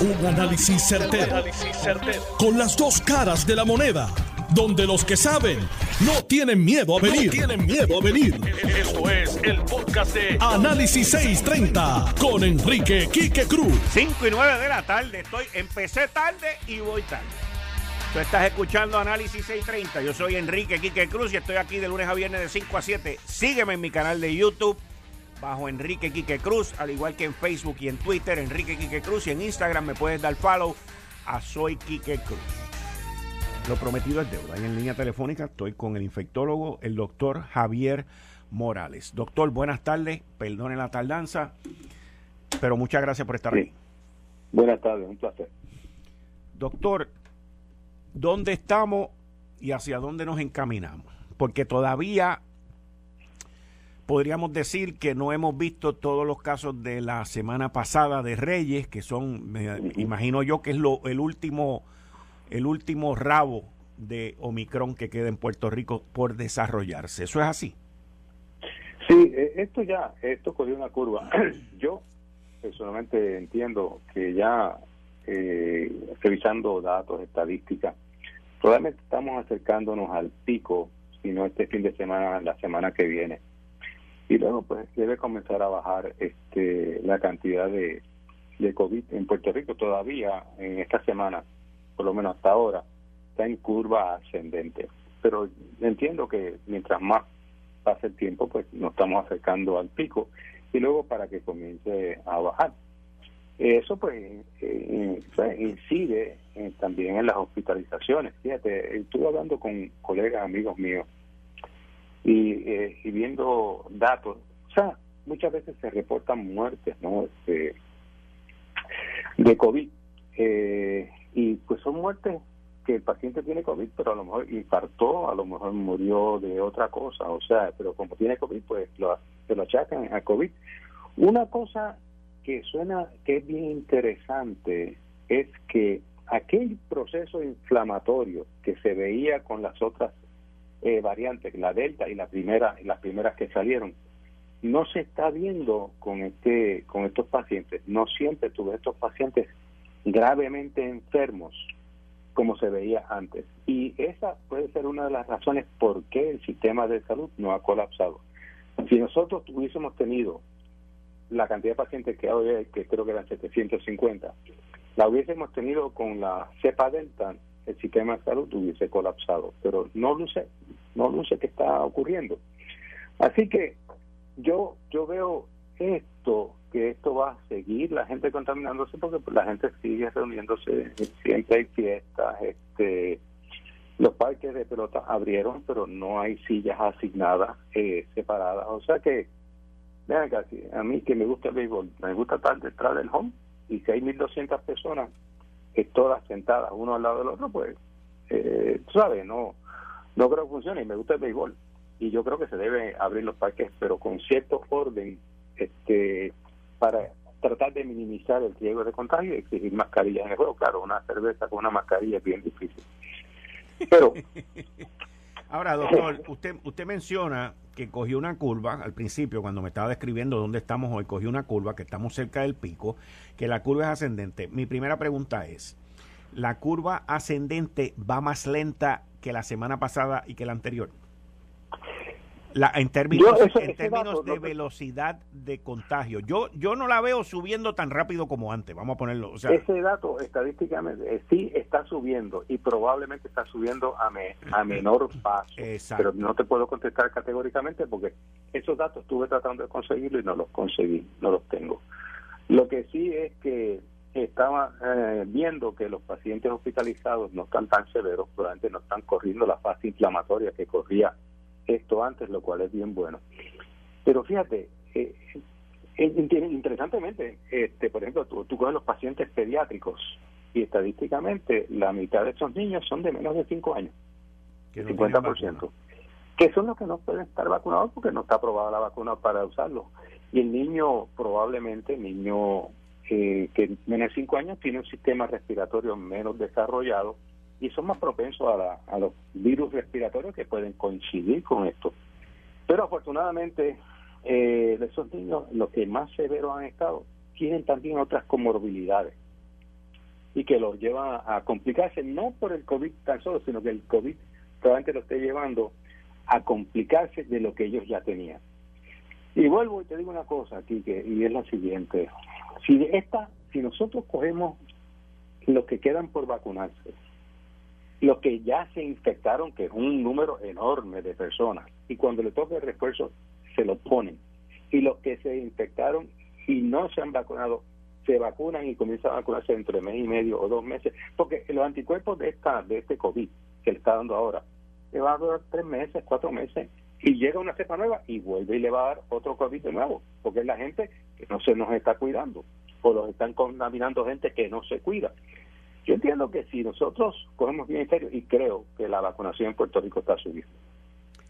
Un análisis certero, Con las dos caras de la moneda. Donde los que saben no tienen miedo a venir. tienen miedo a venir. Esto es el podcast de Análisis 630 con Enrique Quique Cruz. 5 y 9 de la tarde. Estoy, empecé tarde y voy tarde. Tú estás escuchando Análisis 630. Yo soy Enrique Quique Cruz y estoy aquí de lunes a viernes de 5 a 7. Sígueme en mi canal de YouTube bajo Enrique Quique Cruz, al igual que en Facebook y en Twitter, Enrique Quique Cruz, y en Instagram me puedes dar follow a Soy Quique Cruz. Lo prometido es deuda. Y en línea telefónica estoy con el infectólogo, el doctor Javier Morales. Doctor, buenas tardes, perdone la tardanza, pero muchas gracias por estar aquí. Buenas tardes, un placer. Doctor, ¿dónde estamos y hacia dónde nos encaminamos? Porque todavía podríamos decir que no hemos visto todos los casos de la semana pasada de Reyes, que son, imagino yo que es lo, el último, el último rabo de Omicron que queda en Puerto Rico por desarrollarse. ¿Eso es así? Sí, e, esto ya, esto cogió una curva. Yo personalmente entiendo que ya eh, revisando datos, estadísticas, probablemente estamos acercándonos al pico, si no este fin de semana, la semana que viene y luego pues debe comenzar a bajar este la cantidad de, de COVID en Puerto Rico todavía en esta semana, por lo menos hasta ahora, está en curva ascendente. Pero entiendo que mientras más pase el tiempo, pues nos estamos acercando al pico y luego para que comience a bajar. Eso pues eh, incide también en las hospitalizaciones. Fíjate, estuve hablando con colegas, amigos míos, eh, y, viendo datos, o sea, muchas veces se reportan muertes, ¿no? Este, de COVID. Eh, y pues son muertes que el paciente tiene COVID, pero a lo mejor infartó, a lo mejor murió de otra cosa, o sea, pero como tiene COVID, pues lo, se lo achacan a COVID. Una cosa que suena que es bien interesante es que aquel proceso inflamatorio que se veía con las otras eh, variantes, la delta y la primera, las primeras que salieron, no se está viendo con este, con estos pacientes. No siempre tuve estos pacientes gravemente enfermos como se veía antes. Y esa puede ser una de las razones por qué el sistema de salud no ha colapsado. Si nosotros hubiésemos tenido la cantidad de pacientes que hoy que creo que eran 750, la hubiésemos tenido con la cepa delta, el sistema de salud hubiese colapsado, pero no luce, no luce que está ocurriendo. Así que yo yo veo esto que esto va a seguir la gente contaminándose porque la gente sigue reuniéndose siempre hay fiestas este los parques de pelota abrieron pero no hay sillas asignadas eh, separadas o sea que vean casi a mí que me gusta el béisbol me gusta estar detrás del home y si hay 1200 personas todas sentadas uno al lado del otro, pues, eh, sabes, no, no creo que funcione y me gusta el béisbol. Y yo creo que se debe abrir los parques, pero con cierto orden, este, para tratar de minimizar el riesgo de contagio y exigir mascarillas en el juego. Claro, una cerveza con una mascarilla es bien difícil. Pero Ahora, doctor, usted, usted menciona que cogió una curva al principio, cuando me estaba describiendo dónde estamos hoy, cogió una curva, que estamos cerca del pico, que la curva es ascendente. Mi primera pregunta es, ¿la curva ascendente va más lenta que la semana pasada y que la anterior? La, en términos, en términos de velocidad de contagio. Yo yo no la veo subiendo tan rápido como antes, vamos a ponerlo. O sea, ese dato estadísticamente eh, sí está subiendo y probablemente está subiendo a, a menor paso. Pero no te puedo contestar categóricamente porque esos datos estuve tratando de conseguirlo y no los conseguí, no los tengo. Lo que sí es que estaba eh, viendo que los pacientes hospitalizados no están tan severos, probablemente no están corriendo la fase inflamatoria que corría esto antes, lo cual es bien bueno. Pero fíjate, eh, interesantemente, este, por ejemplo, tú, tú coges los pacientes pediátricos y estadísticamente la mitad de esos niños son de menos de 5 años, el 50%, que son los que no pueden estar vacunados porque no está aprobada la vacuna para usarlo. Y el niño, probablemente, el niño eh, que menos 5 años tiene un sistema respiratorio menos desarrollado y son más propensos a, a los virus respiratorios que pueden coincidir con esto. Pero afortunadamente, eh, esos niños, los que más severos han estado, tienen también otras comorbilidades. y que los lleva a complicarse, no por el COVID tan solo, sino que el COVID probablemente lo esté llevando a complicarse de lo que ellos ya tenían. Y vuelvo y te digo una cosa aquí, que, y es la siguiente. Si, esta, si nosotros cogemos los que quedan por vacunarse, los que ya se infectaron, que es un número enorme de personas, y cuando le toque el refuerzo se lo ponen, y los que se infectaron y no se han vacunado, se vacunan y comienzan a vacunarse dentro de mes y medio o dos meses, porque los anticuerpos de esta de este COVID que le está dando ahora, le va a durar tres meses, cuatro meses, y llega una cepa nueva y vuelve y le va a dar otro COVID de nuevo, porque es la gente que no se nos está cuidando, o los están contaminando gente que no se cuida. Yo entiendo que si nosotros cogemos bien en serio, y creo que la vacunación en Puerto Rico está subiendo.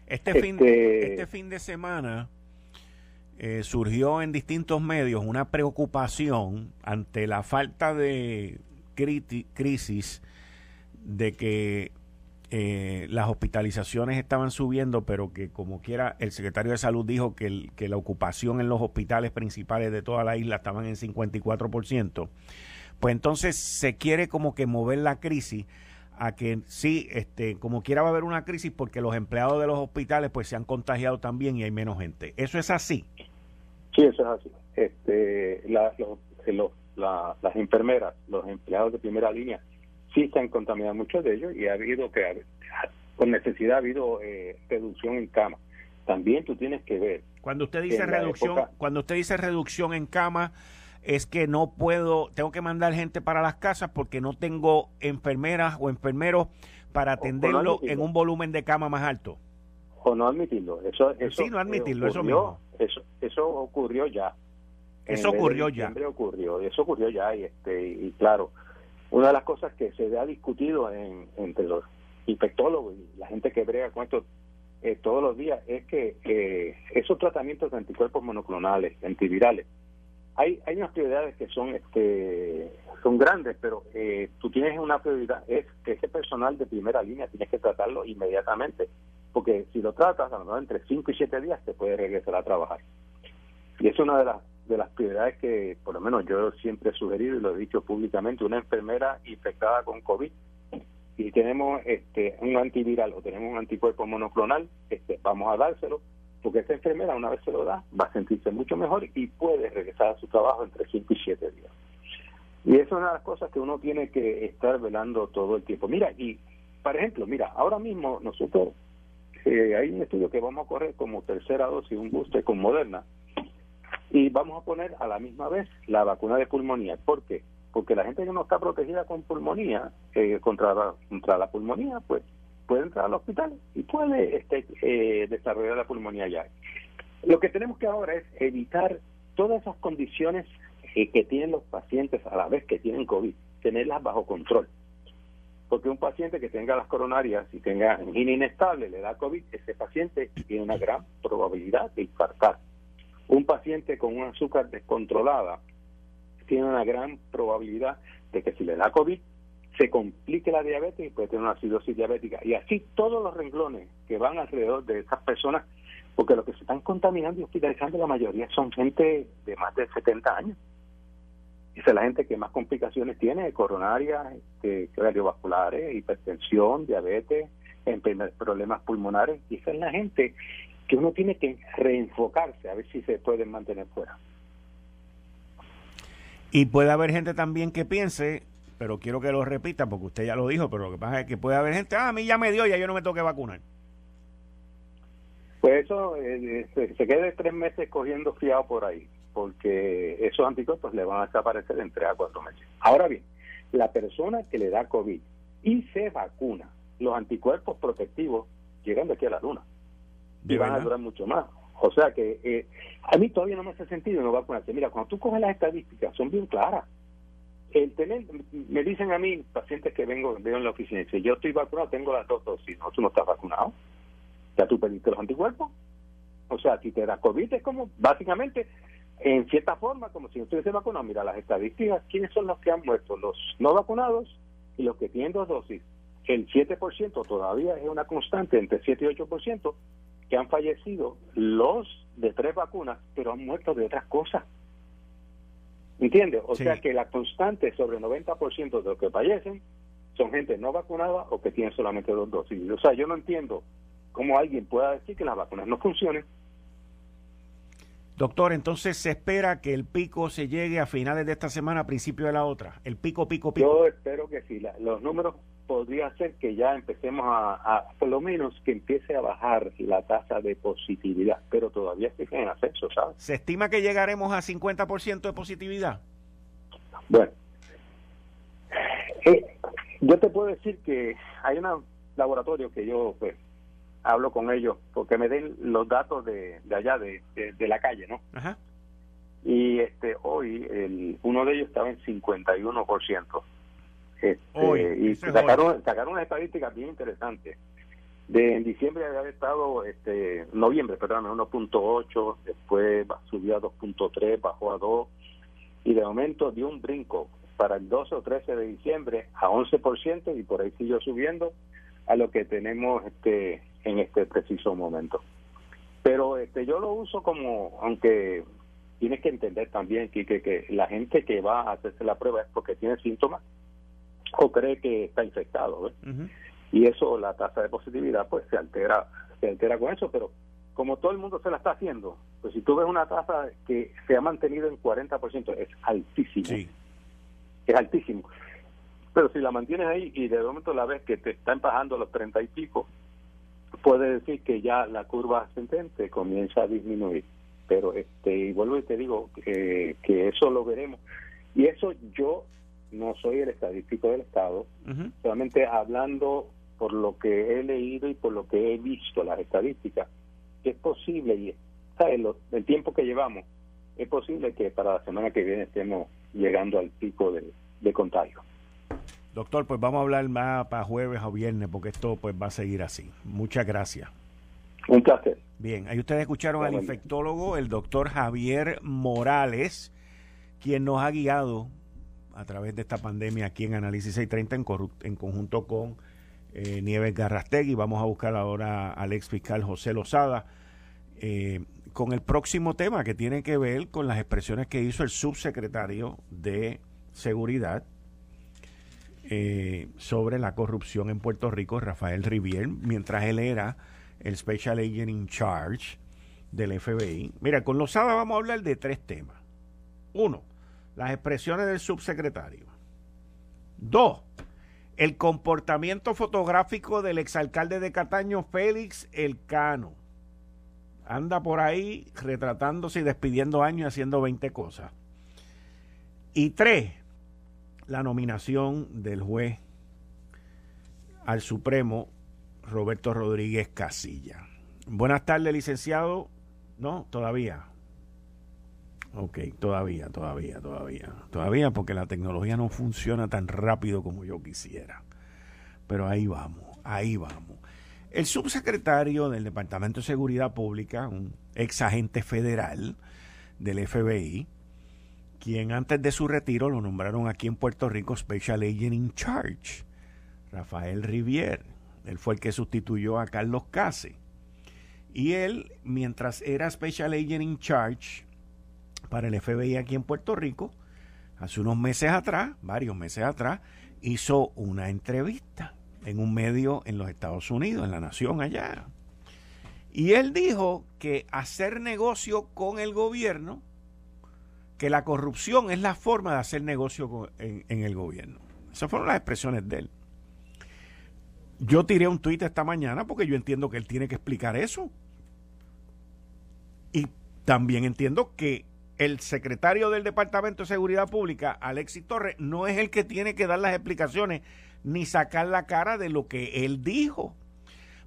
Este, fin, este, este fin de semana eh, surgió en distintos medios una preocupación ante la falta de crisis de que eh, las hospitalizaciones estaban subiendo, pero que como quiera, el secretario de salud dijo que, que la ocupación en los hospitales principales de toda la isla estaban en 54%, pues entonces se quiere como que mover la crisis a que sí, este, como quiera va a haber una crisis porque los empleados de los hospitales pues se han contagiado también y hay menos gente. ¿Eso es así? Sí, eso es así. Este, la, los, las enfermeras, los empleados de primera línea, sí se han contaminado muchos de ellos y ha habido que, con necesidad ha habido eh, reducción en cama. También tú tienes que ver. Cuando usted dice reducción, cuando usted dice reducción en cama, es que no puedo, tengo que mandar gente para las casas porque no tengo enfermeras o enfermeros para atenderlo en un volumen de cama más alto. O no admitirlo. Eso, eso sí, no admitirlo, eso mismo. Eso, eso ocurrió ya. Eso ocurrió ya. ocurrió, eso ocurrió ya y este y claro, una de las cosas que se ha discutido en, entre los infectólogos y la gente que brega con esto eh, todos los días es que eh, esos tratamientos de anticuerpos monoclonales, antivirales, hay, hay unas prioridades que son este son grandes, pero eh, tú tienes una prioridad, es que ese personal de primera línea tienes que tratarlo inmediatamente, porque si lo tratas, a lo mejor entre 5 y 7 días te puede regresar a trabajar. Y es una de las de las prioridades que por lo menos yo siempre he sugerido y lo he dicho públicamente, una enfermera infectada con COVID y tenemos este un antiviral o tenemos un anticuerpo monoclonal, este vamos a dárselo porque esta enfermera una vez se lo da va a sentirse mucho mejor y puede regresar a su trabajo entre 5 y 7 días. Y eso es una de las cosas que uno tiene que estar velando todo el tiempo. Mira, y por ejemplo, mira, ahora mismo nosotros eh, hay un estudio que vamos a correr como tercera dosis, un booster con Moderna, y vamos a poner a la misma vez la vacuna de pulmonía. ¿Por qué? Porque la gente que no está protegida con pulmonía, eh, contra, la, contra la pulmonía, pues puede entrar al hospital y puede este, eh, desarrollar la pulmonía ya. Lo que tenemos que ahora es evitar todas esas condiciones eh, que tienen los pacientes a la vez que tienen COVID, tenerlas bajo control. Porque un paciente que tenga las coronarias y tenga angina inestable, le da COVID, ese paciente tiene una gran probabilidad de infartar un paciente con un azúcar descontrolada tiene una gran probabilidad de que si le da COVID se complique la diabetes y puede tener una acidosis diabética. Y así todos los renglones que van alrededor de esas personas, porque lo que se están contaminando y hospitalizando la mayoría son gente de más de 70 años. Esa es la gente que más complicaciones tiene, coronarias, este, cardiovasculares, hipertensión, diabetes, problemas pulmonares. Y esa es la gente que uno tiene que reenfocarse a ver si se pueden mantener fuera. Y puede haber gente también que piense, pero quiero que lo repita porque usted ya lo dijo, pero lo que pasa es que puede haber gente, ah, a mí ya me dio, ya yo no me tengo que vacunar. Pues eso eh, se, se quede tres meses cogiendo fiado por ahí, porque esos anticuerpos le van a desaparecer en tres a cuatro meses. Ahora bien, la persona que le da COVID y se vacuna, los anticuerpos protectivos llegan de aquí a la luna y van a durar mucho más. O sea que eh, a mí todavía no me hace sentido no vacunarse. Mira, cuando tú coges las estadísticas, son bien claras. El tener, me dicen a mí, pacientes que vengo, veo en la oficina, dice, yo estoy vacunado, tengo las dos dosis. No, tú no estás vacunado. Ya tú pediste los anticuerpos. O sea, si te da COVID es como, básicamente, en cierta forma, como si no estuviese vacunado. Mira, las estadísticas, ¿quiénes son los que han muerto? Los no vacunados y los que tienen dos dosis. El 7% todavía es una constante, entre 7 y 8%, que han fallecido los de tres vacunas, pero han muerto de otras cosas. ¿Entiendes? O sea que la constante sobre el 90% de los que fallecen son gente no vacunada o que tienen solamente dos dosis. O sea, yo no entiendo cómo alguien pueda decir que las vacunas no funcionen. Doctor, entonces se espera que el pico se llegue a finales de esta semana, a principio de la otra. El pico, pico, pico. Yo espero que sí. los números podría ser que ya empecemos a, por lo menos que empiece a bajar la tasa de positividad, pero todavía está en ascenso, ¿sabes? ¿Se estima que llegaremos a 50% de positividad? Bueno, eh, yo te puedo decir que hay un laboratorio que yo pues hablo con ellos porque me den los datos de, allá de, de, la calle, ¿no? Ajá. Y este hoy el, uno de ellos estaba en 51%. Este, y sacaron, sacaron unas estadísticas bien interesantes. De, en diciembre había estado, este, noviembre, perdón, 1.8, después subió a 2.3, bajó a 2, y de momento dio un brinco para el 12 o 13 de diciembre a 11% y por ahí siguió subiendo a lo que tenemos este en este preciso momento. Pero este yo lo uso como, aunque tienes que entender también que, que la gente que va a hacerse la prueba es porque tiene síntomas o cree que está infectado. Y eso, la tasa de positividad, pues se altera, se altera con eso, pero como todo el mundo se la está haciendo, pues si tú ves una tasa que se ha mantenido en 40%, es altísimo. Es altísimo. Pero si la mantienes ahí y de momento la ves que te está empajando los 30 y pico, puede decir que ya la curva ascendente comienza a disminuir. Pero este y vuelvo y te digo que, que eso lo veremos. Y eso yo no soy el estadístico del Estado, solamente hablando por lo que he leído y por lo que he visto las estadísticas, que es posible, y ¿sabes? el tiempo que llevamos, es posible que para la semana que viene estemos llegando al pico de, de contagio. Doctor, pues vamos a hablar más para jueves o viernes, porque esto pues va a seguir así. Muchas gracias. Un placer. Bien, ahí ustedes escucharon al infectólogo, el doctor Javier Morales, quien nos ha guiado a través de esta pandemia aquí en Análisis 630 en, en conjunto con eh, Nieves Garrastegui. Vamos a buscar ahora al ex fiscal José Lozada eh, con el próximo tema que tiene que ver con las expresiones que hizo el subsecretario de Seguridad eh, sobre la corrupción en Puerto Rico, Rafael Rivier, mientras él era el Special Agent in Charge del FBI. Mira, con Lozada vamos a hablar de tres temas. Uno, las expresiones del subsecretario. Dos, el comportamiento fotográfico del exalcalde de Cataño, Félix Elcano. Anda por ahí retratándose y despidiendo años y haciendo 20 cosas. Y tres, la nominación del juez al Supremo, Roberto Rodríguez Casilla. Buenas tardes, licenciado. No, todavía. Ok, todavía, todavía, todavía. Todavía porque la tecnología no funciona tan rápido como yo quisiera. Pero ahí vamos, ahí vamos. El subsecretario del Departamento de Seguridad Pública, un ex agente federal del FBI, quien antes de su retiro lo nombraron aquí en Puerto Rico Special Agent in Charge, Rafael Rivier. Él fue el que sustituyó a Carlos Case. Y él, mientras era Special Agent in Charge, para el FBI aquí en Puerto Rico, hace unos meses atrás, varios meses atrás, hizo una entrevista en un medio en los Estados Unidos, en la nación allá. Y él dijo que hacer negocio con el gobierno, que la corrupción es la forma de hacer negocio en, en, el gobierno. Esas fueron las expresiones de él. Yo tiré un tuit esta mañana porque yo entiendo que él tiene que explicar eso. Y también entiendo que el secretario del Departamento de Seguridad Pública, Alexis Torres, no es el que tiene que dar las explicaciones ni sacar la cara de lo que él dijo.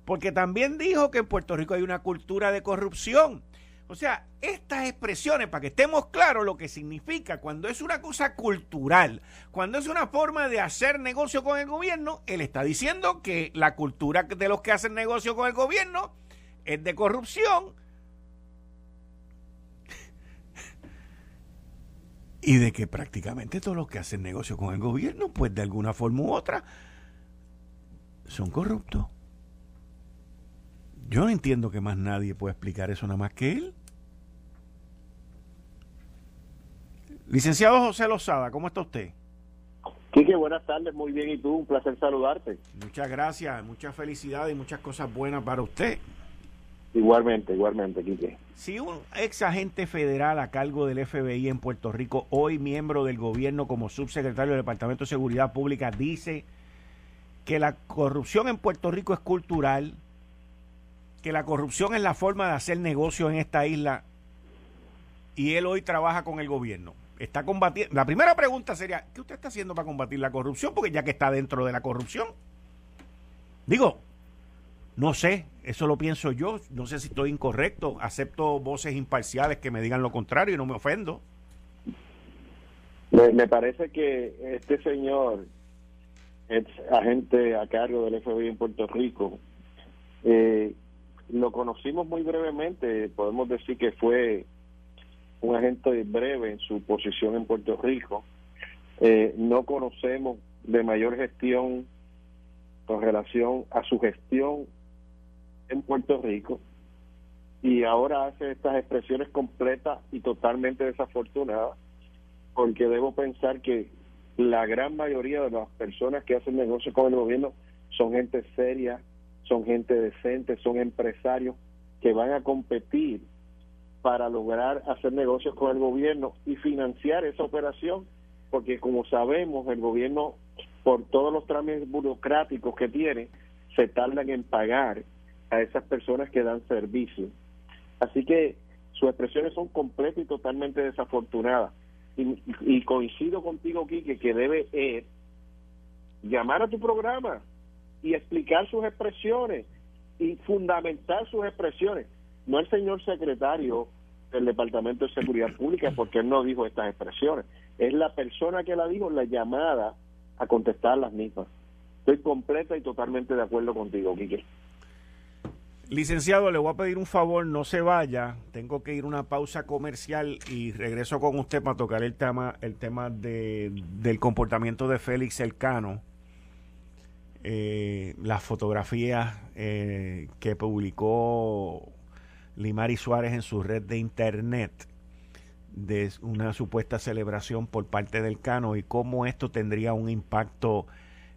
Porque también dijo que en Puerto Rico hay una cultura de corrupción. O sea, estas expresiones, para que estemos claros lo que significa cuando es una cosa cultural, cuando es una forma de hacer negocio con el gobierno, él está diciendo que la cultura de los que hacen negocio con el gobierno es de corrupción y de que prácticamente todos los que hacen negocio con el gobierno, pues de alguna forma u otra, son corruptos. Yo no entiendo que más nadie pueda explicar eso nada más que él. Licenciado José Lozada, ¿cómo está usted? Quique, buenas tardes, muy bien, ¿y tú? Un placer saludarte. Muchas gracias, muchas felicidades y muchas cosas buenas para usted. Igualmente, igualmente, Quique. Si un ex agente federal a cargo del FBI en Puerto Rico, hoy miembro del gobierno como subsecretario del Departamento de Seguridad Pública, dice que la corrupción en Puerto Rico es cultural, que la corrupción es la forma de hacer negocios en esta isla y él hoy trabaja con el gobierno. Está combatiendo. La primera pregunta sería, ¿qué usted está haciendo para combatir la corrupción? Porque ya que está dentro de la corrupción. Digo, no sé, eso lo pienso yo, no sé si estoy incorrecto, acepto voces imparciales que me digan lo contrario y no me ofendo. Me, parece que este señor, es agente a cargo del FBI en Puerto Rico, eh, lo conocimos muy brevemente, podemos decir que fue un agente breve en su posición en Puerto Rico. Eh, no conocemos de mayor gestión con relación a su gestión en Puerto Rico y ahora hace estas expresiones completas y totalmente desafortunadas porque debo pensar que la gran mayoría de las personas que hacen negocios con el gobierno son gente seria, son gente decente, son empresarios que van a competir para lograr hacer negocios con el gobierno y financiar esa operación, porque como sabemos, el gobierno, por todos los trámites burocráticos que tiene, se tardan en pagar a esas personas que dan servicio. Así que sus expresiones son completas y totalmente desafortunadas. Y, coincido contigo, Quique, que debe eh, llamar a tu programa y explicar sus expresiones y fundamentar sus expresiones. No el señor secretario del Departamento de Seguridad Pública, porque él no dijo estas expresiones. Es la persona que la dijo, la llamada a contestar las mismas. Estoy completa y totalmente de acuerdo contigo, Quique. Licenciado, le voy a pedir un favor, no se vaya. Tengo que ir a una pausa comercial y regreso con usted para tocar el tema, el tema de, del comportamiento de Félix Elcano. Eh, las fotografías eh, que publicó Limari Suárez en su red de internet de una supuesta celebración por parte del Cano y cómo esto tendría un impacto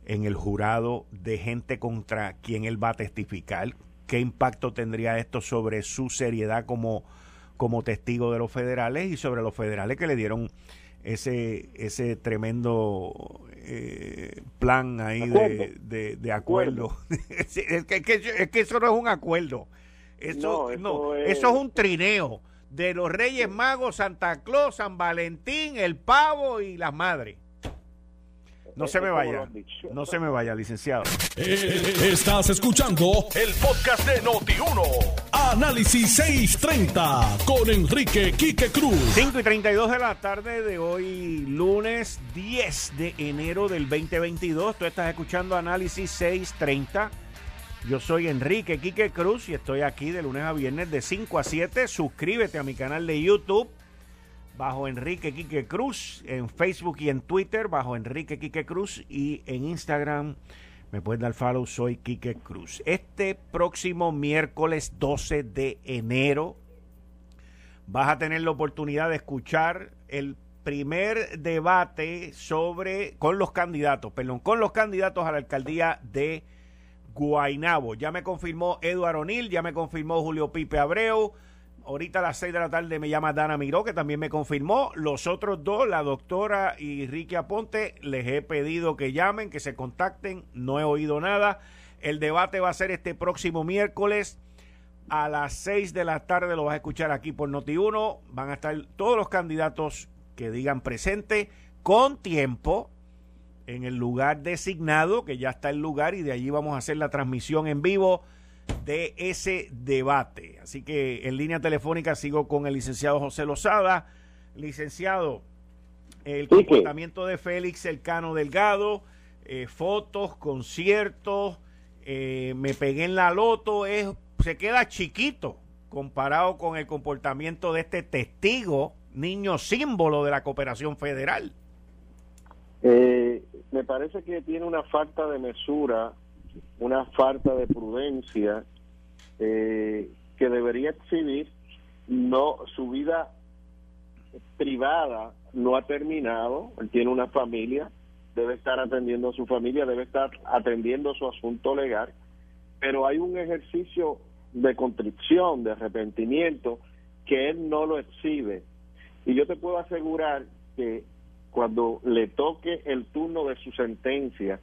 en el jurado de gente contra quien él va a testificar, qué impacto tendría esto sobre su seriedad como, como testigo de los federales y sobre los federales que le dieron ese, ese tremendo eh, plan ahí De, de, acuerdo. es, que, es, que, eso no es un acuerdo. Eso, no, eso, es... un trineo de los Reyes Magos, Santa Claus, San Valentín, el pavo y las madres. No se me vaya. No se me vaya, licenciado. Eh, estás escuchando el podcast de Noti1. Análisis 630 con Enrique Quique Cruz. 5 y 32 de la tarde de hoy, lunes 10 de enero del 2022. Tú estás escuchando Análisis 630. Yo soy Enrique Quique Cruz y estoy aquí de lunes a viernes de 5 a 7. Suscríbete a mi canal de YouTube bajo Enrique Quique Cruz, en Facebook y en Twitter bajo Enrique Quique Cruz y en Instagram me puedes dar follow, soy Quique Cruz. Este próximo miércoles 12 de enero vas a tener la oportunidad de escuchar el primer debate sobre con los candidatos, perdón, con los candidatos a la alcaldía de Guainabo. Ya me confirmó Eduardo O'Neill, ya me confirmó Julio Pipe Abreu, Ahorita a las 6 de la tarde me llama Dana Miró, que también me confirmó. Los otros dos, la doctora y Ricky Aponte, les he pedido que llamen, que se contacten. No he oído nada. El debate va a ser este próximo miércoles a las 6 de la tarde. Lo vas a escuchar aquí por Noti1. Van a estar todos los candidatos que digan presente con tiempo en el lugar designado, que ya está el lugar, y de allí vamos a hacer la transmisión en vivo de ese debate. Así que en línea telefónica sigo con el licenciado José Lozada. Licenciado, el comportamiento de Félix Elcano Delgado, eh, fotos, conciertos, eh, me pegué en la loto, es, se queda chiquito comparado con el comportamiento de este testigo, niño símbolo de la cooperación federal. Eh, me parece que tiene una falta de mesura una falta de prudencia eh, que debería exhibir no su vida privada no ha terminado, él tiene una familia, debe estar atendiendo a su familia, debe estar atendiendo su asunto legal, pero hay un ejercicio de contrición, de arrepentimiento, que él no lo exhibe. Y yo te puedo asegurar que cuando le toque el turno de su sentencia,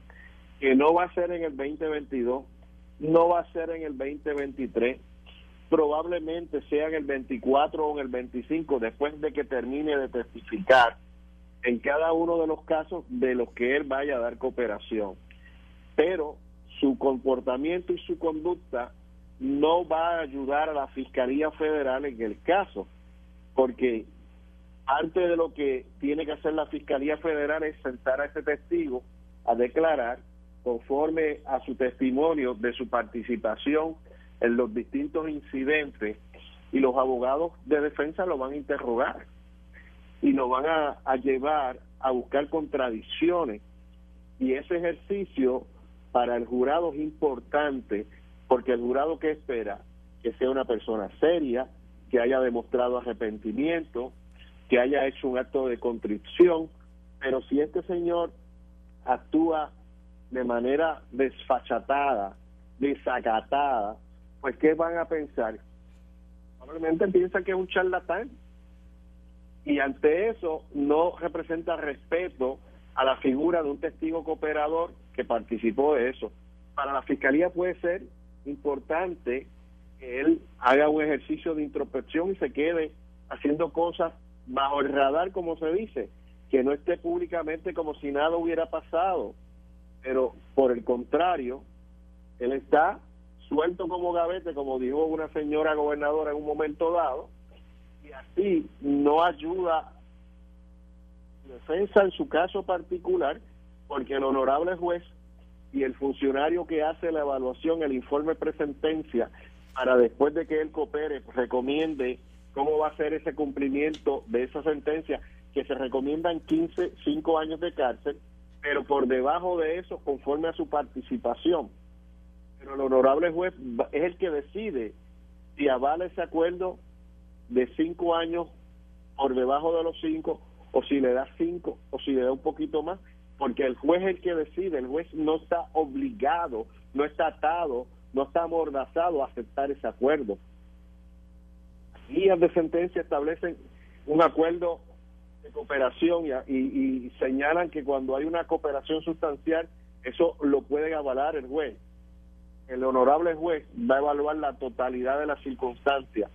que no va a ser en el 2022, no va a ser en el 2023, probablemente sea en el 24 o en el 25, después de que termine de testificar en cada uno de los casos de los que él vaya a dar cooperación. Pero su comportamiento y su conducta no va a ayudar a la Fiscalía Federal en el caso, porque antes de lo que tiene que hacer la Fiscalía Federal es sentar a ese testigo a declarar conforme a su testimonio de su participación en los distintos incidentes y los abogados de defensa lo van a interrogar y lo van a, llevar a buscar contradicciones. Y ese ejercicio para el jurado es importante porque el jurado que espera que sea una persona seria, que haya demostrado arrepentimiento, que haya hecho un acto de contrición, pero si este señor actúa de manera desfachatada, desacatada, pues ¿qué van a pensar? Probablemente piensan que es un charlatán. Y ante eso no representa respeto a la figura de un testigo cooperador que participó de eso. Para la fiscalía puede ser importante que él haga un ejercicio de introspección y se quede haciendo cosas bajo el radar, como se dice, que no esté públicamente como si nada hubiera pasado. Pero por el contrario, él está suelto como gavete, como dijo una señora gobernadora en un momento dado, y así no ayuda defensa en su caso particular, porque el honorable juez y el funcionario que hace la evaluación, el informe presentencia, para después de que él coopere, recomiende cómo va a ser ese cumplimiento de esa sentencia, que se recomiendan 15, 5 años de cárcel, pero por debajo de eso, conforme a su participación pero el honorable juez es el que decide si avala ese acuerdo de cinco años por debajo de los cinco o si le da cinco o si le da un poquito más, porque el juez es el que decide, el juez no está obligado, no está atado, no está amordazado a aceptar ese acuerdo. Guías de sentencia establecen un acuerdo de cooperación y, y señalan que cuando hay una cooperación sustancial, eso lo puede avalar el juez. El honorable juez va a evaluar la totalidad de las circunstancias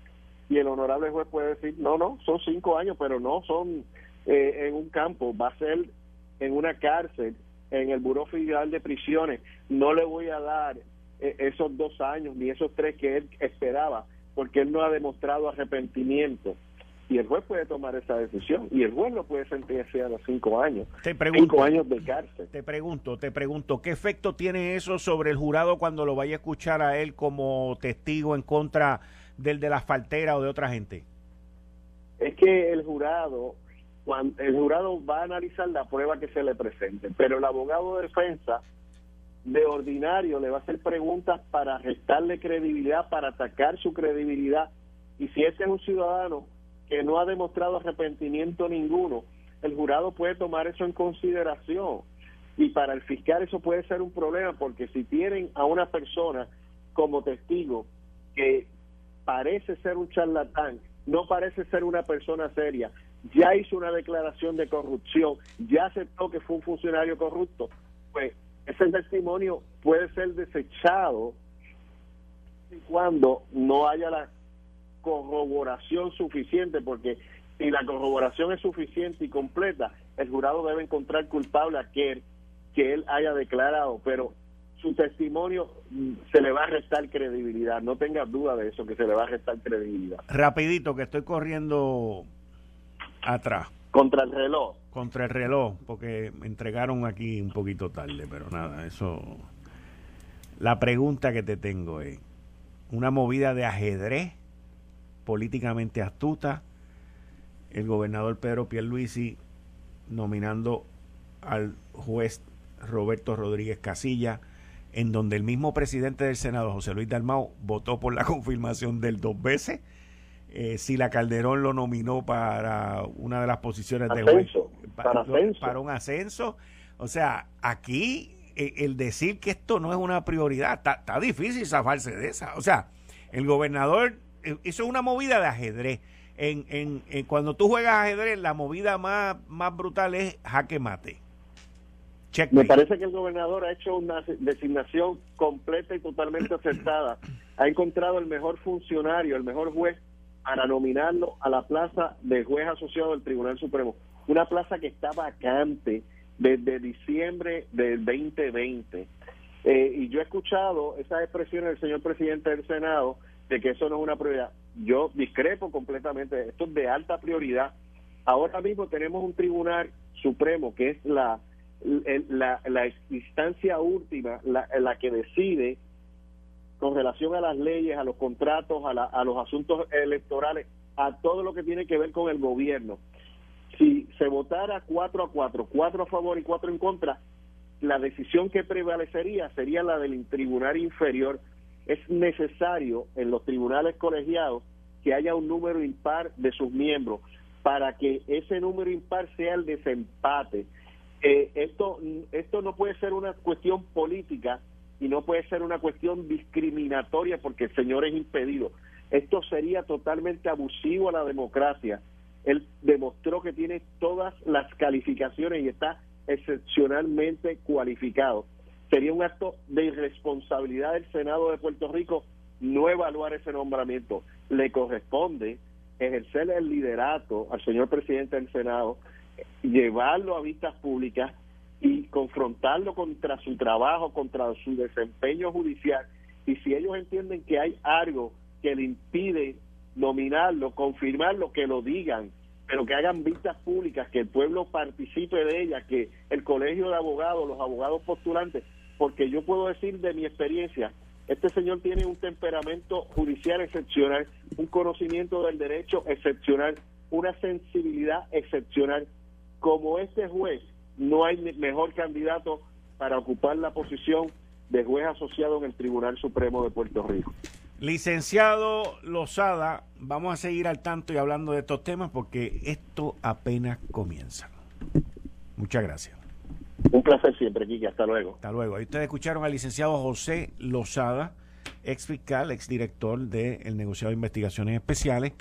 y el honorable juez puede decir, no, no, son cinco años, pero no son eh, en un campo, va a ser en una cárcel, en el Buró Federal de Prisiones, no le voy a dar eh, esos dos años ni esos tres que él esperaba, porque él no ha demostrado arrepentimiento y el juez puede tomar esa decisión y el juez lo puede sentenciar a los cinco años te pregunto, cinco años de cárcel. te pregunto te pregunto qué efecto tiene eso sobre el jurado cuando lo vaya a escuchar a él como testigo en contra del de la faltera o de otra gente es que el jurado cuando el jurado va a analizar la prueba que se le presente pero el abogado de defensa de ordinario le va a hacer preguntas para restarle credibilidad para atacar su credibilidad y si ese es un ciudadano que no ha demostrado arrepentimiento ninguno, el jurado puede tomar eso en consideración. Y para el fiscal eso puede ser un problema porque si tienen a una persona como testigo que parece ser un charlatán, no parece ser una persona seria, ya hizo una declaración de corrupción, ya aceptó que fue un funcionario corrupto, pues ese testimonio puede ser desechado cuando no haya la corroboración suficiente, porque si la corroboración es suficiente y completa, el jurado debe encontrar culpable a aquel que él haya declarado, pero su testimonio mm, se le va a restar credibilidad, no tenga duda de eso, que se le va a restar credibilidad. Rapidito, que estoy corriendo atrás. Contra el reloj. Contra el reloj, porque me entregaron aquí un poquito tarde, pero nada, eso... La pregunta que te tengo es, ¿una movida de ajedrez políticamente astuta, el gobernador Pedro Pierluisi nominando al juez Roberto Rodríguez Casilla, en donde el mismo presidente del Senado, José Luis Dalmau, votó por la confirmación del dos veces, eh, si la Calderón lo nominó para una de las posiciones de juez. Para, ascenso. para un ascenso. O sea, aquí eh, el decir que esto no es una prioridad, está, difícil zafarse de esa. O sea, el gobernador eh, hizo una movida de ajedrez. En, en, cuando tú juegas ajedrez, la movida más, más brutal es jaque mate. Me parece que el gobernador ha hecho una designación completa y totalmente acertada. Ha encontrado el mejor funcionario, el mejor juez para nominarlo a la plaza de juez asociado del Tribunal Supremo. Una plaza que está vacante desde diciembre del 2020. Eh, y yo he escuchado esas expresiones del señor presidente del Senado de que eso no es una prioridad. Yo discrepo completamente. Esto es de alta prioridad. Ahora mismo tenemos un Tribunal Supremo que es la la, la instancia última, la, la que decide con relación a las leyes, a los contratos, a, a los asuntos electorales, a todo lo que tiene que ver con el gobierno. Si se votara cuatro a cuatro, cuatro a favor y cuatro en contra, la decisión que prevalecería sería la del tribunal inferior. Es necesario en los tribunales colegiados que haya un número impar de sus miembros para que ese número impar sea el desempate eh, esto, esto no puede ser una cuestión política y no puede ser una cuestión discriminatoria porque el señor es impedido. Esto sería totalmente abusivo a la democracia. Él demostró que tiene todas las calificaciones y está excepcionalmente cualificado. Sería un acto de irresponsabilidad del Senado de Puerto Rico no evaluar ese nombramiento. Le corresponde ejercer el liderato al señor presidente del Senado llevarlo a vistas públicas y confrontarlo contra su trabajo, contra su desempeño judicial. Y si ellos entienden que hay algo que le impide nominarlo, confirmarlo, que lo digan, pero que hagan vistas públicas, que el pueblo participe de ellas, que el colegio de abogados, los abogados postulantes, porque yo puedo decir de mi experiencia, este señor tiene un temperamento judicial excepcional, un conocimiento del derecho excepcional, una sensibilidad excepcional como este juez, no hay mejor candidato para ocupar la posición de juez asociado en el Tribunal Supremo de Puerto Rico. Licenciado Lozada, vamos a seguir al tanto y hablando de estos temas porque esto apenas comienza. Muchas gracias. Un placer siempre, Kiki. Hasta luego. Hasta luego. Ahí ustedes escucharon al licenciado José Lozada, ex fiscal, ex director del negociado de investigaciones especiales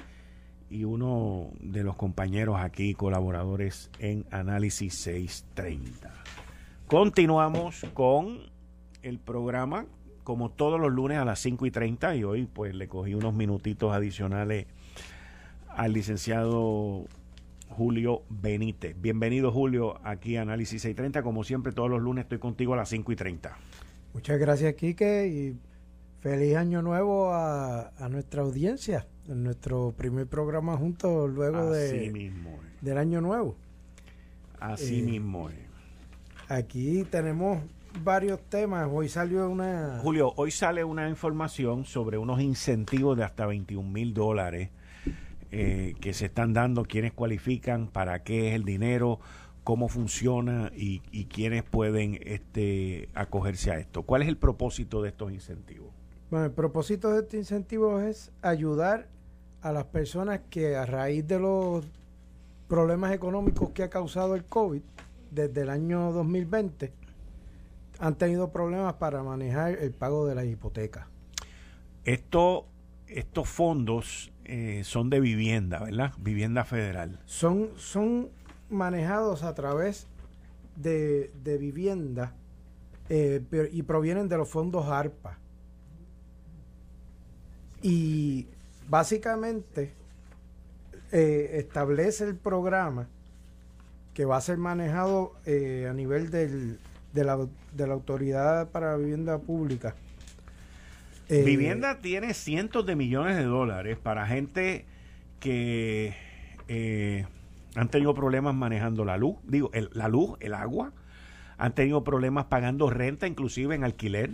y uno de los compañeros aquí, colaboradores en Análisis 630. Continuamos con el programa, como todos los lunes a las 5 y 30, y hoy pues le cogí unos minutitos adicionales al licenciado Julio Benítez. Bienvenido Julio aquí a Análisis 630, como siempre todos los lunes estoy contigo a las 5 y 30. Muchas gracias Quique y feliz año nuevo a, a nuestra audiencia en nuestro primer programa juntos luego de, del año nuevo. Así eh, mismo Aquí tenemos varios temas. Hoy salió una... Julio, hoy sale una información sobre unos incentivos de hasta 21 mil dólares eh, que se están dando, quiénes cualifican, para qué es el dinero, cómo funciona y, y quiénes pueden este, acogerse a esto. ¿Cuál es el propósito de estos incentivos? Bueno, el propósito de estos incentivos es ayudar a las personas que a raíz de los problemas económicos que ha causado el COVID desde el año 2020 han tenido problemas para manejar el pago de la hipoteca. Esto, estos fondos eh, son de vivienda, ¿verdad? Vivienda federal. Son, son manejados a través de, vivienda eh, y provienen de los fondos ARPA. Y básicamente eh, establece el programa que va a ser manejado a nivel del, de, la, de la Autoridad para Vivienda Pública. Eh, vivienda tiene cientos de millones de dólares para gente que han tenido problemas manejando la luz, digo, la luz, el agua, han tenido problemas pagando renta, inclusive en alquiler,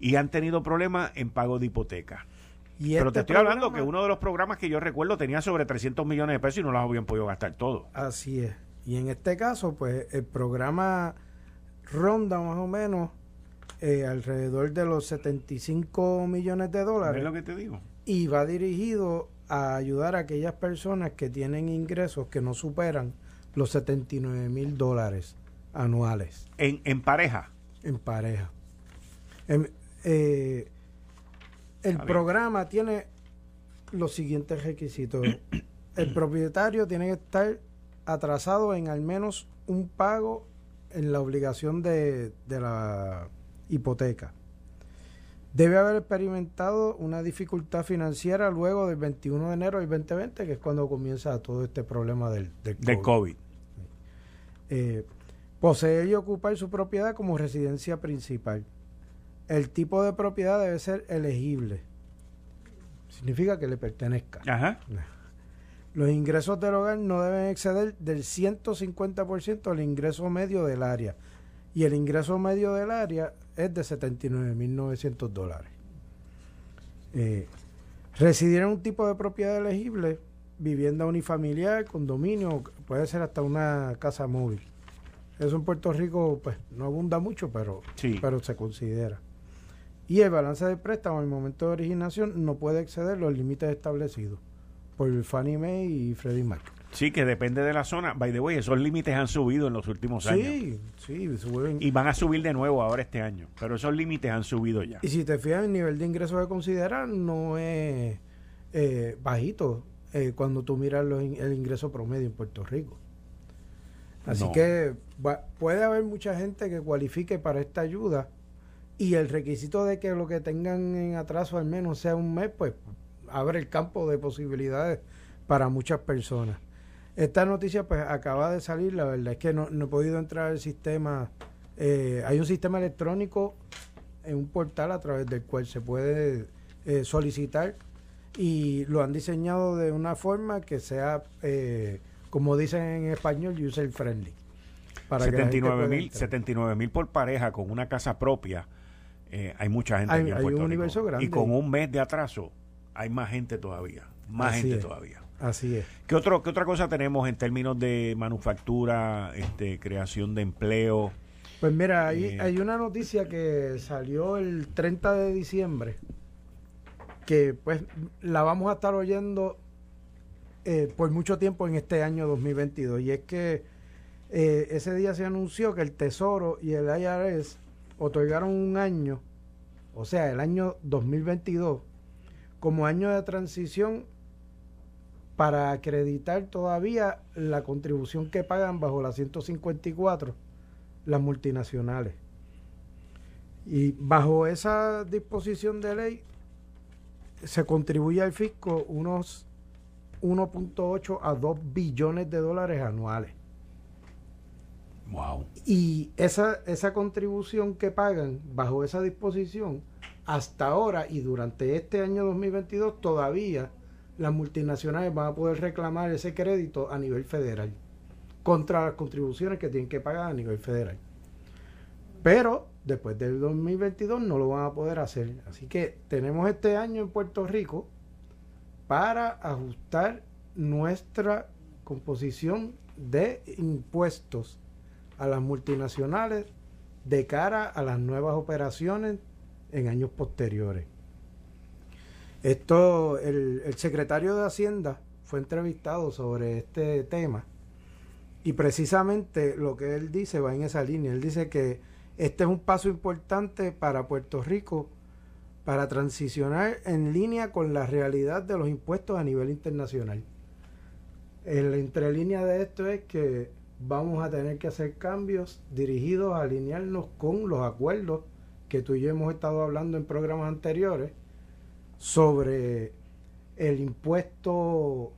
y han tenido problemas en pago de hipoteca. Pero este te estoy hablando que uno de los programas que yo recuerdo tenía sobre 300 millones de pesos y no los habían podido gastar todo. Así es. Y en este caso, pues el programa ronda más o menos eh, alrededor de los 75 millones de dólares. ¿Es lo que te digo? Y va dirigido a ayudar a aquellas personas que tienen ingresos que no superan los 79 mil dólares anuales. ¿En, ¿En pareja? En pareja. Eh, el programa tiene los siguientes requisitos. el propietario tiene que estar atrasado en al menos un pago en la obligación de, de la hipoteca. Debe haber experimentado una dificultad financiera luego del 21 de enero del 2020, que es cuando comienza todo este problema del, del COVID. Eh, poseer y ocupar su propiedad como residencia principal. El tipo de propiedad debe ser elegible. Significa que le pertenezca. Ajá. Los ingresos del hogar no deben exceder del 150% del ingreso medio del área. Y el ingreso medio del área es de 79.900 dólares. Eh, residir en un tipo de propiedad elegible, vivienda unifamiliar, condominio, puede ser hasta una casa móvil. Eso en Puerto Rico pues no abunda mucho, pero, pero se considera. Y el balance de préstamo al momento de originación no puede exceder los límites establecidos por Fannie Mae y Freddie Mac. Sí, que depende de la zona. By the way, esos límites han subido en los últimos años. Sí, sí, suben. Y van a subir de nuevo ahora este año. Pero esos límites han subido ya. Y si te fijas, el nivel de ingresos que considerar no es eh, bajito eh, cuando tú miras el ingreso promedio en Puerto Rico. Así que puede haber mucha gente que cualifique para esta ayuda y el requisito de que lo que tengan en atraso al menos sea un mes, pues abre el campo de posibilidades para muchas personas. Esta noticia pues acaba de salir, la verdad es que no, he podido entrar al sistema. Eh, hay un sistema electrónico en un portal a través del cual se puede eh, solicitar y lo han diseñado de una forma que sea, eh, como dicen en español, user friendly. Para 79 mil por pareja con una casa propia. hay mucha gente hay, un universo grande. Y con un mes de atraso hay más gente todavía. Más gente todavía. Así es. ¿Qué, otro, ¿Qué otra cosa tenemos en términos de manufactura, este, creación de empleo? Pues mira, hay, eh, hay una noticia que salió el 30 de diciembre, que pues la vamos a estar oyendo eh, por mucho tiempo en este año 2022, y es que eh, ese día se anunció que el Tesoro y el IRS otorgaron un año, o sea, el año 2022, como año de transición para acreditar todavía la contribución que pagan bajo la 154 las multinacionales. Y bajo esa disposición de ley se contribuye al fisco unos 1.8 a 2 billones de dólares anuales. Wow. Y esa, esa contribución que pagan bajo esa disposición, hasta ahora y durante este año 2022 todavía las multinacionales van a poder reclamar ese crédito a nivel federal contra las contribuciones que tienen que pagar a nivel federal. Pero después del 2022 no lo van a poder hacer. Así que tenemos este año en Puerto Rico para ajustar nuestra composición de impuestos a las multinacionales de cara a las nuevas operaciones en años posteriores. Esto, el, secretario de Hacienda fue entrevistado sobre este tema y precisamente lo que él dice va en esa línea. Él dice que este es un paso importante para Puerto Rico para transicionar en línea con la realidad de los impuestos a nivel internacional. El entrelínea de esto es que vamos a tener que hacer cambios dirigidos a alinearnos con los acuerdos que tú y yo hemos estado hablando en programas anteriores sobre el impuesto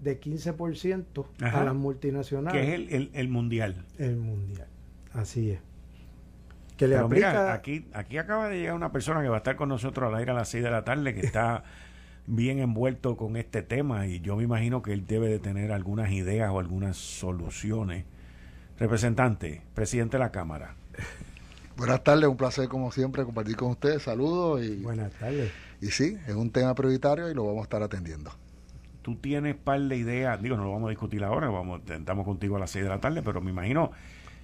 de 15% a las multinacionales. Que es el, el, mundial. El mundial, así es. Que le aplica... aquí, aquí acaba de llegar una persona que va a estar con nosotros al aire a las 6 de la tarde, que está bien envuelto con este tema y yo me imagino que él debe de tener algunas ideas o algunas soluciones. Representante, presidente de la Cámara. Buenas tardes, un placer como siempre compartir con ustedes. Saludos y... Buenas tardes. Y sí, es un tema prioritario y lo vamos a estar atendiendo. Tú tienes par de ideas, digo, no lo vamos a discutir ahora, vamos, estamos contigo a las 6 de la tarde, pero me imagino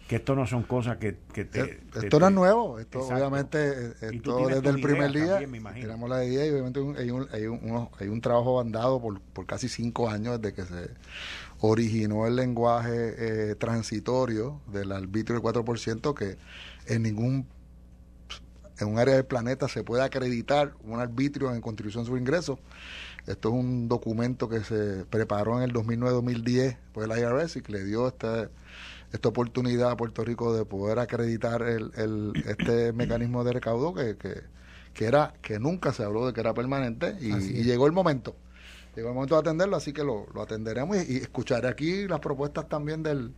que esto no son cosas que, que te, eh, esto no es nuevo esto obviamente esto desde el primer día tenemos la idea y obviamente hay un, hay un, hay un trabajo andado por, por, casi cinco años desde que se originó el lenguaje eh, transitorio del arbitrio del 4% que en ningún en un área del planeta se puede acreditar un arbitrio en contribución sobre ingresos. Esto es un documento que se preparó en el 2009-2010 por el IRS y que le dio esta, esta oportunidad a Puerto Rico de poder acreditar el, el, este mecanismo de recaudo que, que, era que nunca se habló de que era permanente y, llegó el momento. Llegó el momento de atenderlo, así que lo, lo atenderemos y escucharé aquí las propuestas también del,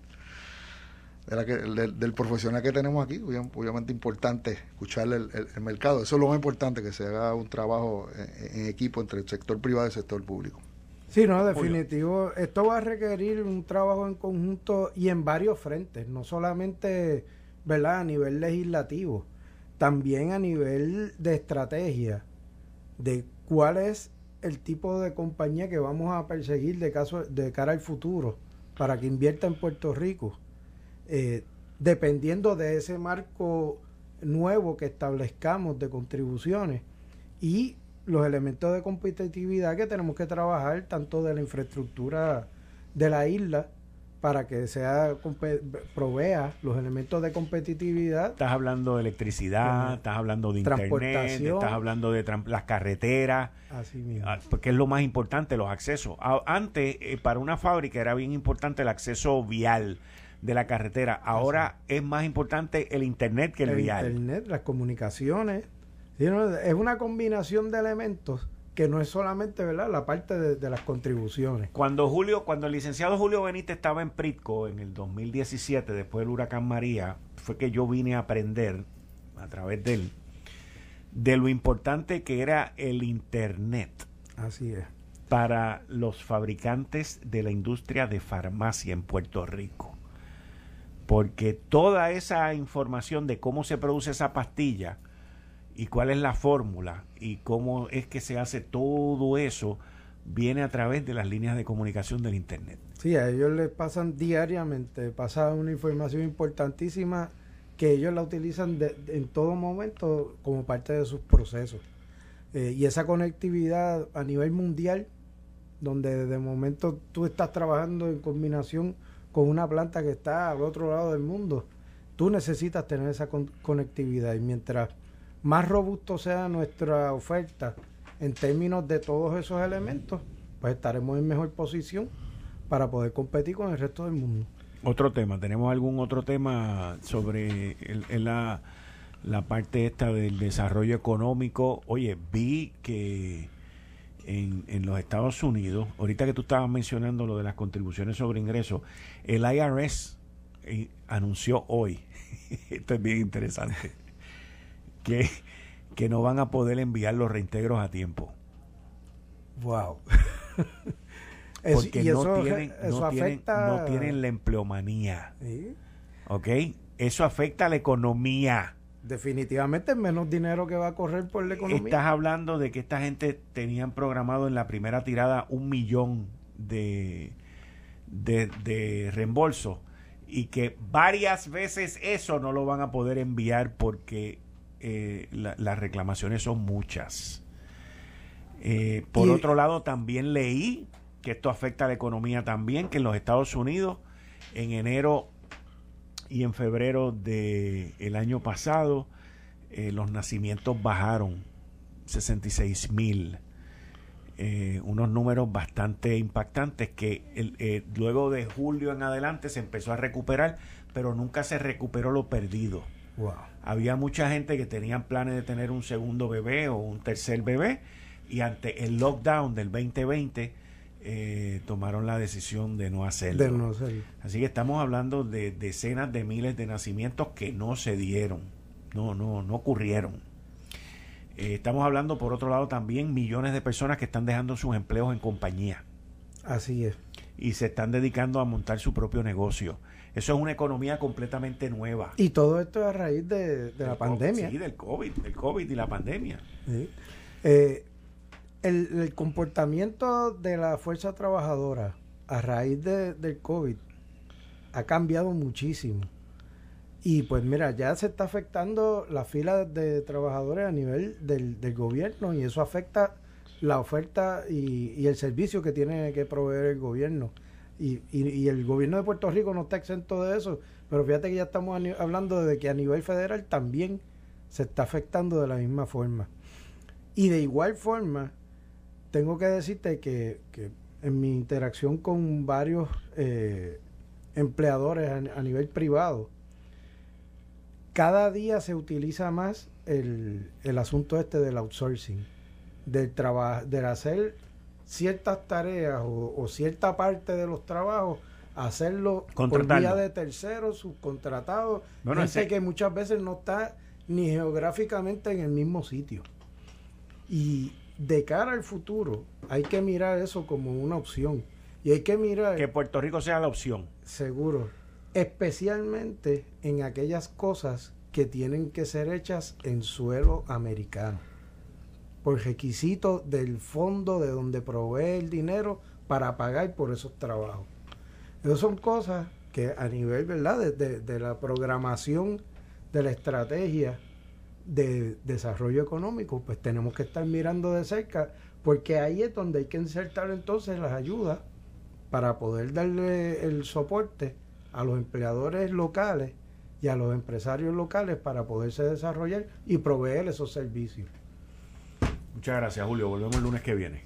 del, profesional que tenemos aquí, obviamente importante escuchar el, mercado. Eso es lo más importante, que se haga un trabajo en, equipo entre el sector privado y el sector público. Sí, no, definitivo. Esto va a requerir un trabajo en conjunto y en varios frentes, no solamente ¿verdad? a nivel legislativo, también a nivel de estrategia, de cuál es el tipo de compañía que vamos a perseguir de, caso, de cara al futuro para que invierta en Puerto Rico eh, dependiendo de ese marco nuevo que establezcamos de contribuciones y los elementos de competitividad que tenemos que trabajar tanto de la infraestructura de la isla para que sea provea los elementos de competitividad. Estás hablando de electricidad, estás hablando de internet, estás hablando de las carreteras, Así mismo. Ah, porque es lo más importante, los accesos. Antes, eh, para una fábrica era bien importante el acceso vial de la carretera. Ahora es más importante el Internet que el, el vial. Internet, las comunicaciones. Es una combinación de elementos que no es solamente verdad la parte de, las contribuciones. Cuando Julio, cuando el licenciado Julio Benítez estaba en Pritco en el 2017, después del huracán María, fue que yo vine a aprender a través de él de lo importante que era el internet. Así es. Para los fabricantes de la industria de farmacia en Puerto Rico porque toda esa información de cómo se produce esa pastilla y cuál es la fórmula y cómo es que se hace todo eso viene a través de las líneas de comunicación del Internet. Sí, a ellos les pasan diariamente, pasa una información importantísima que ellos la utilizan en todo momento como parte de sus procesos. Eh, y esa conectividad a nivel mundial, donde de momento tú estás trabajando en combinación con una planta que está al otro lado del mundo. Tú necesitas tener esa conectividad y mientras más robusto sea nuestra oferta en términos de todos esos elementos, pues estaremos en mejor posición para poder competir con el resto del mundo. Otro tema, ¿tenemos algún otro tema sobre la, la parte esta del desarrollo económico? Oye, vi que en, en, los Estados Unidos, ahorita que tú estabas mencionando lo de las contribuciones sobre ingresos, el IRS eh, anunció hoy, esto es bien interesante, que, que no van a poder enviar los reintegros a tiempo. Wow. Porque no, tienen, no, tienen, no tienen la empleomanía. ¿Ok? Eso afecta a la economía definitivamente es menos dinero que va a correr por la economía. Estás hablando de que esta gente tenían programado en la primera tirada un millón de, de, reembolso y que varias veces eso no lo van a poder enviar porque eh, las reclamaciones son muchas. Eh, por otro lado, también leí que esto afecta a la economía también, que en los Estados Unidos en enero y en febrero del el año pasado eh, los nacimientos bajaron 66 mil. Eh, unos números bastante impactantes que eh, luego de julio en adelante se empezó a recuperar, pero nunca se recuperó lo perdido. Había mucha gente que tenían planes de tener un segundo bebé o un tercer bebé y ante el lockdown del 2020 eh, tomaron la decisión de no hacerlo. Así que estamos hablando de decenas de miles de nacimientos que no se dieron, no, no, no ocurrieron. Eh, estamos hablando, por otro lado, también millones de personas que están dejando sus empleos en compañía. Así es. Y se están dedicando a montar su propio negocio. Eso es una economía completamente nueva. Y todo esto a raíz de, la pandemia. Sí, del COVID, del COVID y la pandemia. Sí. Eh, el, comportamiento de la fuerza trabajadora a raíz de, del COVID ha cambiado muchísimo. Y pues mira, ya se está afectando la fila de trabajadores a nivel del, del gobierno y eso afecta la oferta y, y, el servicio que tiene que proveer el gobierno. Y, y, el gobierno de Puerto Rico no está exento de eso, pero fíjate que ya estamos hablando de que a nivel federal también se está afectando de la misma forma. Y de igual forma, tengo que decirte que, que en mi interacción con varios eh, empleadores a, nivel privado, cada día se utiliza más el, el asunto este del outsourcing, del trabajo, del hacer ciertas tareas o, cierta parte de los trabajos hacerlo por vía de terceros, subcontratados, bueno, gente que muchas veces no está ni geográficamente en el mismo sitio. Y de cara al futuro hay que mirar eso como una opción. Y hay que mirar... Que Puerto Rico sea la opción. Seguro. Especialmente en aquellas cosas que tienen que ser hechas en suelo americano por requisito del fondo de donde provee el dinero para pagar por esos trabajos. Esas son cosas que a nivel, ¿verdad?, de, de, la programación de la estrategia de desarrollo económico, pues tenemos que estar mirando de cerca, porque ahí es donde hay que insertar entonces las ayudas para poder darle el soporte a los empleadores locales y a los empresarios locales para poderse desarrollar y proveer esos servicios. Muchas gracias, Julio. Volvemos el lunes que viene.